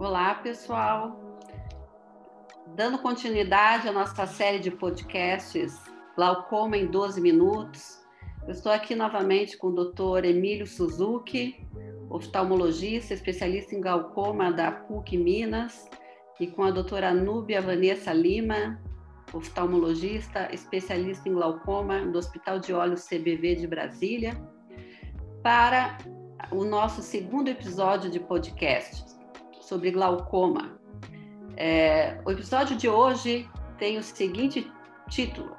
Olá, pessoal. Dando continuidade à nossa série de podcasts Glaucoma em 12 Minutos, eu estou aqui novamente com o Dr. Emílio Suzuki, oftalmologista, especialista em glaucoma da PUC Minas, e com a doutora Núbia Vanessa Lima, oftalmologista, especialista em glaucoma do Hospital de Olhos CBV de Brasília, para o nosso segundo episódio de podcast sobre glaucoma. É, o episódio de hoje tem o seguinte título: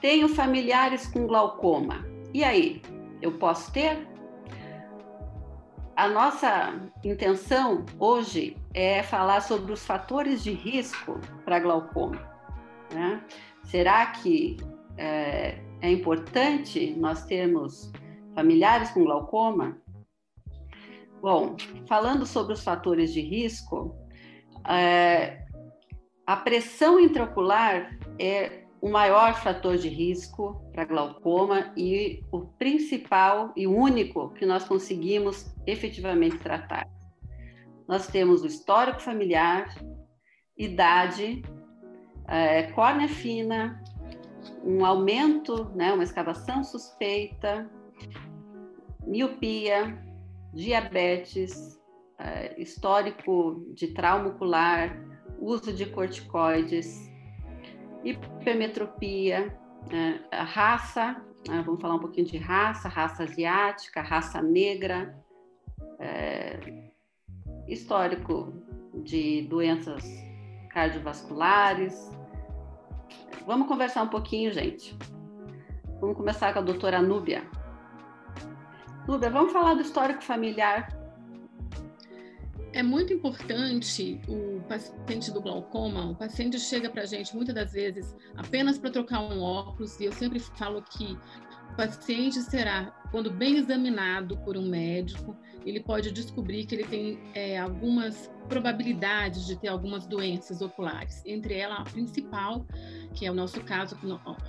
Tenho familiares com glaucoma. E aí, eu posso ter? A nossa intenção hoje é falar sobre os fatores de risco para glaucoma. Né? Será que é, é importante nós termos familiares com glaucoma? Bom, falando sobre os fatores de risco, é, a pressão intraocular é o maior fator de risco para glaucoma e o principal e único que nós conseguimos efetivamente tratar. Nós temos o histórico familiar, idade, é, córnea fina, um aumento, né, uma escavação suspeita, miopia, diabetes, uh, histórico de trauma ocular, uso de corticoides, hipermetropia, uh, raça, uh, vamos falar um pouquinho de raça, raça asiática, raça negra, histórico de doenças cardiovasculares. Vamos conversar um pouquinho, gente. Vamos começar com a doutora Núbia. Luda, vamos falar do histórico familiar. É muito importante o paciente do glaucoma, o paciente chega para a gente muitas das vezes apenas para trocar um óculos, e eu sempre falo que o paciente será, quando bem examinado por um médico, ele pode descobrir que ele tem é, algumas probabilidades de ter algumas doenças oculares, entre elas a principal, que é o nosso caso,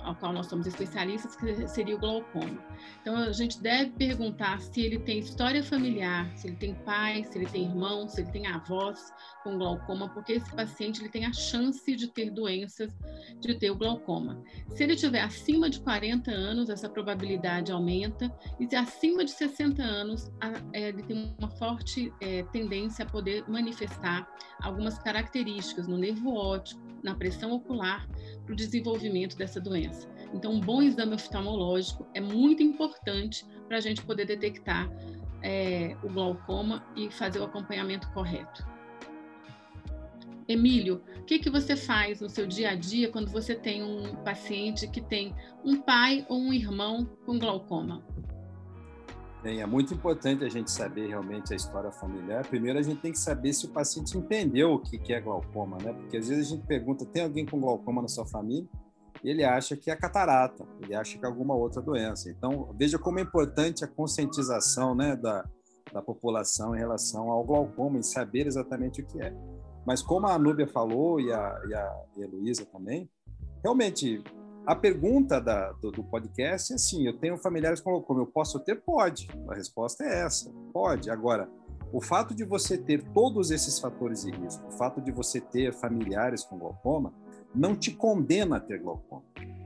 ao qual nós somos especialistas, que seria o glaucoma. Então, a gente deve perguntar se ele tem história familiar, se ele tem pai, se ele tem irmão, se ele tem avós com glaucoma, porque esse paciente ele tem a chance de ter doenças, de ter o glaucoma. Se ele tiver acima de 40 anos, essa probabilidade aumenta, e se acima de 60 anos, é, ele tem uma forte é, tendência a poder manifestar algumas características no nervo óptico, na pressão ocular, para o desenvolvimento dessa doença. Então, um bom exame oftalmológico é muito importante para a gente poder detectar é, o glaucoma e fazer o acompanhamento correto. Emílio, o que, que você faz no seu dia a dia quando você tem um paciente que tem um pai ou um irmão com glaucoma? Bem, é muito importante a gente saber realmente a história familiar. Primeiro, a gente tem que saber se o paciente entendeu o que é glaucoma, né? Porque às vezes a gente pergunta: tem alguém com glaucoma na sua família? E ele acha que é catarata, ele acha que é alguma outra doença. Então, veja como é importante a conscientização né, da, da população em relação ao glaucoma, em saber exatamente o que é. Mas como a Anúbia falou e a, e a, e a Luísa também, realmente a pergunta da, do, do, podcast é assim: eu tenho familiares com glaucoma, eu posso ter? Pode. A resposta é essa: pode. Agora, o fato de você ter todos esses fatores de risco, o fato de você ter familiares com glaucoma, não te condena a ter glaucoma.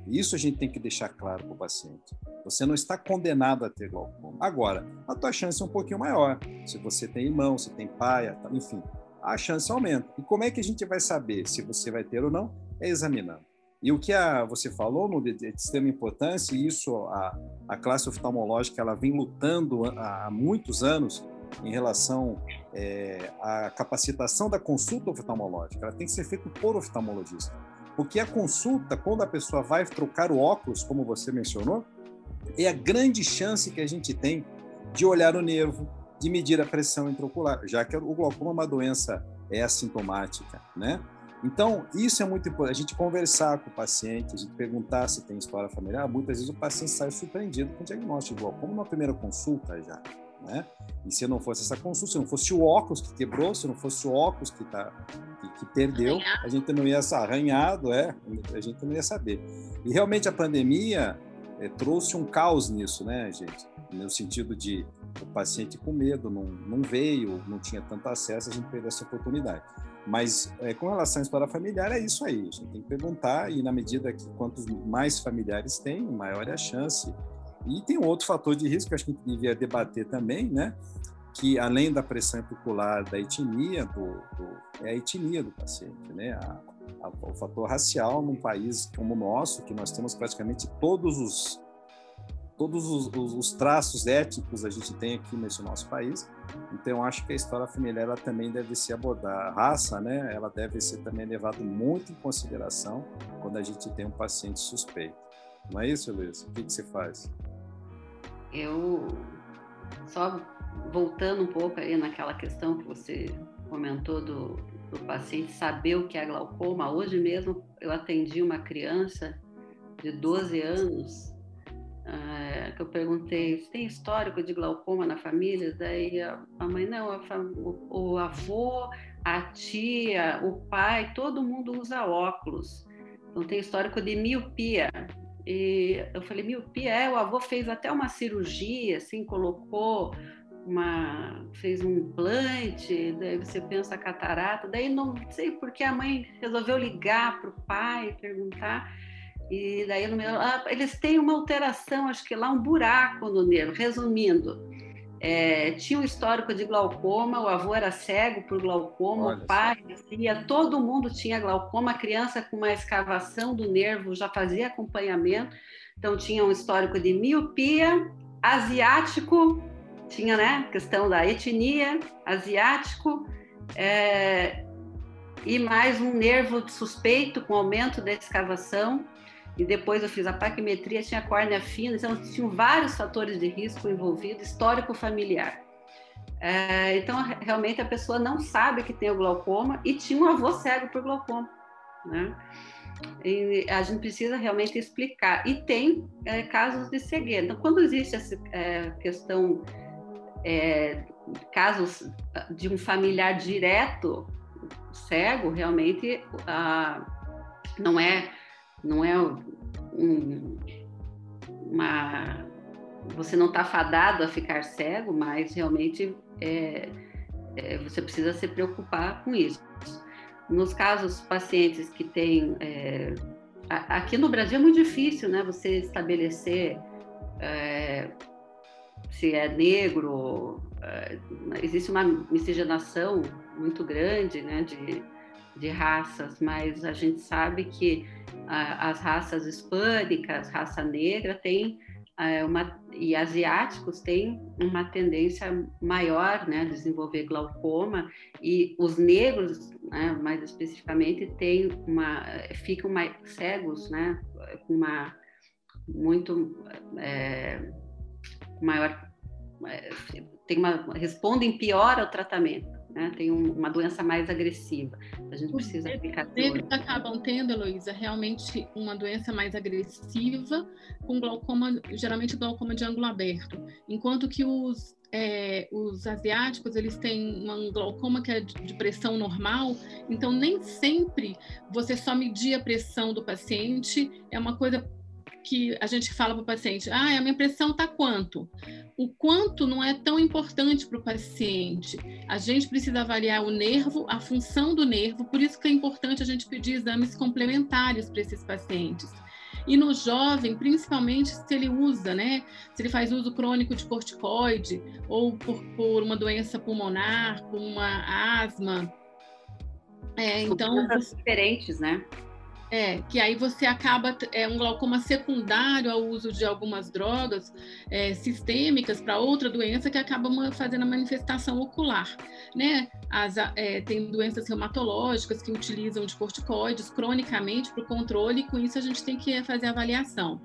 Isso a gente tem que deixar claro para o paciente. Você não está condenado a ter glaucoma. Agora, a tua chance é um pouquinho maior. Se você tem irmão, se tem pai, enfim, a chance aumenta. E como é que a gente vai saber se você vai ter ou não? É examinando. E o que a, você falou no de, de extrema importância, e isso a, a classe oftalmológica ela vem lutando há, há muitos anos em relação é, à capacitação da consulta oftalmológica. Ela tem que ser feita por oftalmologista. Porque a consulta, quando a pessoa vai trocar o óculos, como você mencionou, é a grande chance que a gente tem de olhar o nervo, de medir a pressão intraocular, já que o glaucoma é uma doença é assintomática, né? Então, isso é muito importante, a gente conversar com o paciente, a gente perguntar se tem história familiar, muitas vezes o paciente sai surpreendido com o diagnóstico de glaucoma na primeira consulta já, né? E se não fosse essa consulta, se não fosse o óculos que quebrou, se não fosse o óculos que, tá, que, que perdeu, a gente não ia arranhado, é, a gente não ia saber. E realmente a pandemia é, trouxe um caos nisso, né, gente? No sentido de o paciente com medo, não, não veio, não tinha tanto acesso, a gente perdeu essa oportunidade. Mas é, com relação à história familiar, é isso aí. Gente tem que perguntar, e na medida que quantos mais familiares tem, maior é a chance. E tem um outro fator de risco que acho que a gente devia debater também, né? Que além da pressão epicular da etnia, do, do, é a etnia do paciente, né? A, a, o fator racial num país como o nosso, que nós temos praticamente todos os todos os, os, os, traços éticos a gente tem aqui nesse nosso país. Então, acho que a história familiar ela também deve ser abordada. A raça, né, ela deve ser também levada muito em consideração quando a gente tem um paciente suspeito. Não é isso, Luiz? O que, que você faz? Eu, só voltando um pouco aí naquela questão que você comentou do, do paciente saber o que é glaucoma, hoje mesmo eu atendi uma criança de 12 anos ah, que eu perguntei tem histórico de glaucoma na família, daí a, a mãe, não, a, o, o, avô, a tia, o pai, todo mundo usa óculos. Então tem histórico de miopia. E eu falei, miopia, é, o avô fez até uma cirurgia, assim, colocou uma, fez um implante, daí você pensa catarata, daí não sei porque a mãe resolveu ligar para o pai, perguntar, e daí no meu, ah, eles têm uma alteração, acho que lá um buraco no nervo. Resumindo, é, tinha um histórico de glaucoma, o avô era cego por glaucoma, Olha o pai tinha, todo mundo tinha glaucoma, a criança com uma escavação do nervo já fazia acompanhamento, então tinha um histórico de miopia, asiático, tinha né, questão da etnia, asiático, é, e mais um nervo suspeito com aumento da escavação, e depois eu fiz a paquimetria, tinha córnea fina, então tinham vários fatores de risco envolvidos, histórico familiar. É, então, realmente, a pessoa não sabe que tem o glaucoma e tinha um avô cego por glaucoma, né? E a gente precisa realmente explicar. E tem é, casos de cegueira. Então, quando existe essa é, questão, é, casos de um familiar direto cego, realmente a, não é não é um, uma. Você não está fadado a ficar cego, mas realmente é, é, você precisa se preocupar com isso. Nos casos pacientes que têm. É, aqui no Brasil é muito difícil né, você estabelecer é, se é negro, é, existe uma miscigenação muito grande né, de, de raças, mas a gente sabe que as raças hispânicas, raça negra, tem é, uma, e asiáticos têm uma tendência maior né, a desenvolver glaucoma, e os negros, né, mais especificamente, têm uma, ficam mais cegos, né, com uma muito é, maior, é, tem uma, respondem pior ao tratamento né? tem um, uma doença mais agressiva. A gente precisa ficar Os negros acabam tendo, Heloísa, realmente uma doença mais agressiva, com glaucoma, geralmente glaucoma de ângulo aberto, enquanto que os é, os asiáticos eles têm um glaucoma que é de pressão normal, então nem sempre você só medir a pressão do paciente é uma coisa que a gente fala para o paciente, ah, a minha pressão está quanto? O quanto não é tão importante para o paciente. A gente precisa avaliar o nervo, a função do nervo, por isso que é importante a gente pedir exames complementares para esses pacientes. E no jovem, principalmente se ele usa, né? Se ele faz uso crônico de corticoide ou por, por uma doença pulmonar, com uma asma. É, então diferentes, né? É, que aí você acaba, é um glaucoma secundário ao uso de algumas drogas é, sistêmicas para outra doença que acaba fazendo a manifestação ocular, né? As, é, tem doenças reumatológicas que utilizam de corticoides cronicamente para o controle, e com isso a gente tem que fazer avaliação.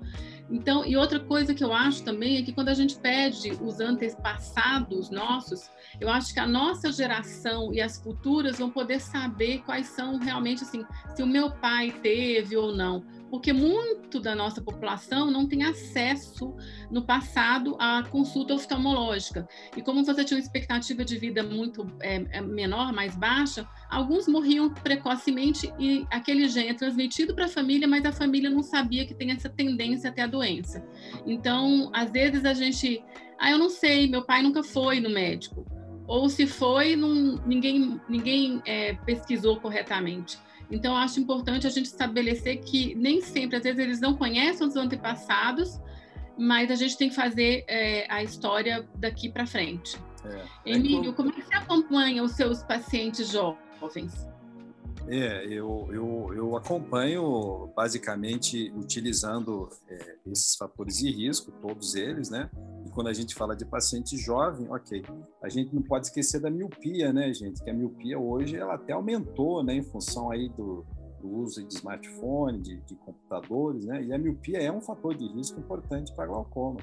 Então, e outra coisa que eu acho também é que quando a gente pede os antepassados nossos, eu acho que a nossa geração e as futuras vão poder saber quais são realmente assim, se o meu pai teve ou não. Porque muito da nossa população não tem acesso no passado à consulta oftalmológica. E como você tinha uma expectativa de vida muito é, é menor, mais baixa, alguns morriam precocemente e aquele gene é transmitido para a família, mas a família não sabia que tem essa tendência até a doença. Então, às vezes a gente, ah, eu não sei, meu pai nunca foi no médico. Ou se foi, não, ninguém, ninguém é, pesquisou corretamente. Então, acho importante a gente estabelecer que nem sempre, às vezes, eles não conhecem os antepassados, mas a gente tem que fazer é, a história daqui para frente. É. Emílio, como é que você acompanha os seus pacientes jovens? É, eu, eu, eu acompanho basicamente utilizando é, esses fatores de risco, todos eles, né? E quando a gente fala de paciente jovem, ok, a gente não pode esquecer da miopia, né, gente? Que a miopia hoje ela até aumentou, né, em função aí do, do uso de smartphone, de, de, computadores, né? E a miopia é um fator de risco importante para glaucoma,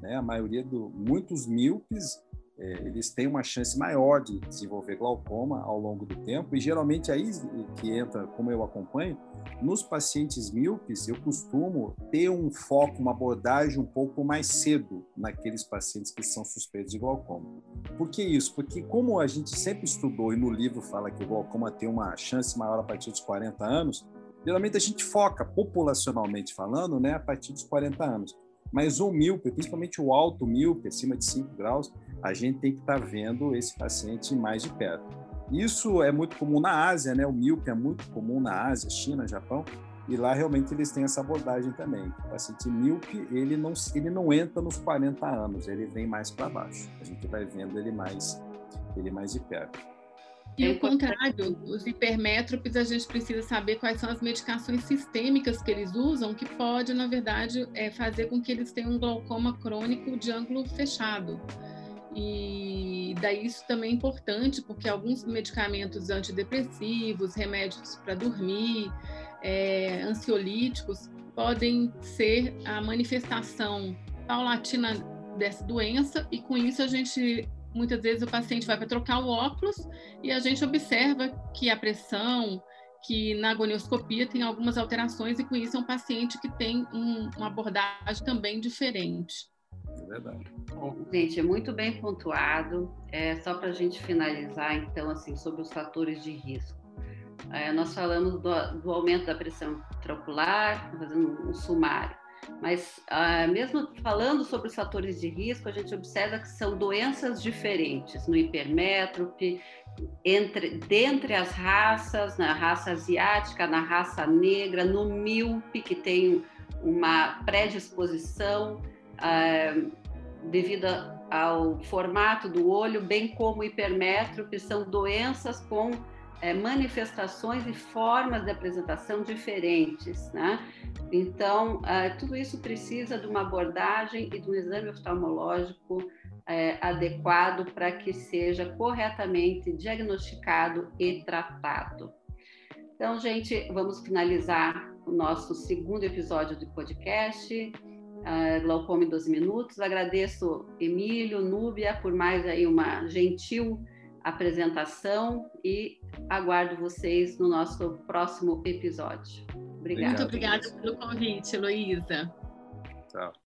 né? A maioria do muitos míopes eles têm uma chance maior de desenvolver glaucoma ao longo do tempo, e geralmente aí que entra, como eu acompanho, nos pacientes míopes, eu costumo ter um foco, uma abordagem um pouco mais cedo naqueles pacientes que são suspeitos de glaucoma. Por que isso? Porque como a gente sempre estudou e no livro fala que o glaucoma tem uma chance maior a partir dos 40 anos, geralmente a gente foca, populacionalmente falando, né, a partir dos 40 anos. Mas o míope, principalmente o alto míope, acima de 5 graus, a gente tem que estar tá vendo esse paciente mais de perto. Isso é muito comum na Ásia, né? O míope é muito comum na Ásia, China, Japão, e lá realmente eles têm essa abordagem também. O paciente míope, ele não, ele não entra nos 40 anos, ele vem mais para baixo. A gente vai vendo ele mais, ele mais de perto. E o contrário, os hipermétropes, a gente precisa saber quais são as medicações sistêmicas que eles usam, que pode, na verdade, é, fazer com que eles tenham um glaucoma crônico de ângulo fechado. E daí isso também é importante, porque alguns medicamentos antidepressivos, remédios para dormir, é, ansiolíticos, podem ser a manifestação paulatina dessa doença, e com isso a gente, muitas vezes o paciente vai para trocar o óculos e a gente observa que a pressão, que na agonioscopia tem algumas alterações, e com isso é um paciente que tem um, uma abordagem também diferente. É verdade. Bom, gente, é muito bem pontuado. É, só para a gente finalizar, então, assim, sobre os fatores de risco. É, nós falamos do, do, aumento da pressão intraocular, fazendo um sumário. Mas, ah, mesmo falando sobre os fatores de risco, a gente observa que são doenças diferentes no hipermétrope, entre, dentre as raças, na raça asiática, na raça negra, no míope, que tem uma predisposição ah, devido ao formato do olho, bem como hipermétrope, são doenças com é, manifestações e formas de apresentação diferentes, né? Então, ah, tudo isso precisa de uma abordagem e de um exame oftalmológico é, adequado para que seja corretamente diagnosticado e tratado. Então, gente, vamos finalizar o nosso segundo episódio do podcast uh, Glaucoma em 12 Minutos. Agradeço Emílio, Núbia, por mais aí uma gentil apresentação e aguardo vocês no nosso próximo episódio. Obrigada. Muito obrigada pelo convite, Heloísa. Tchau.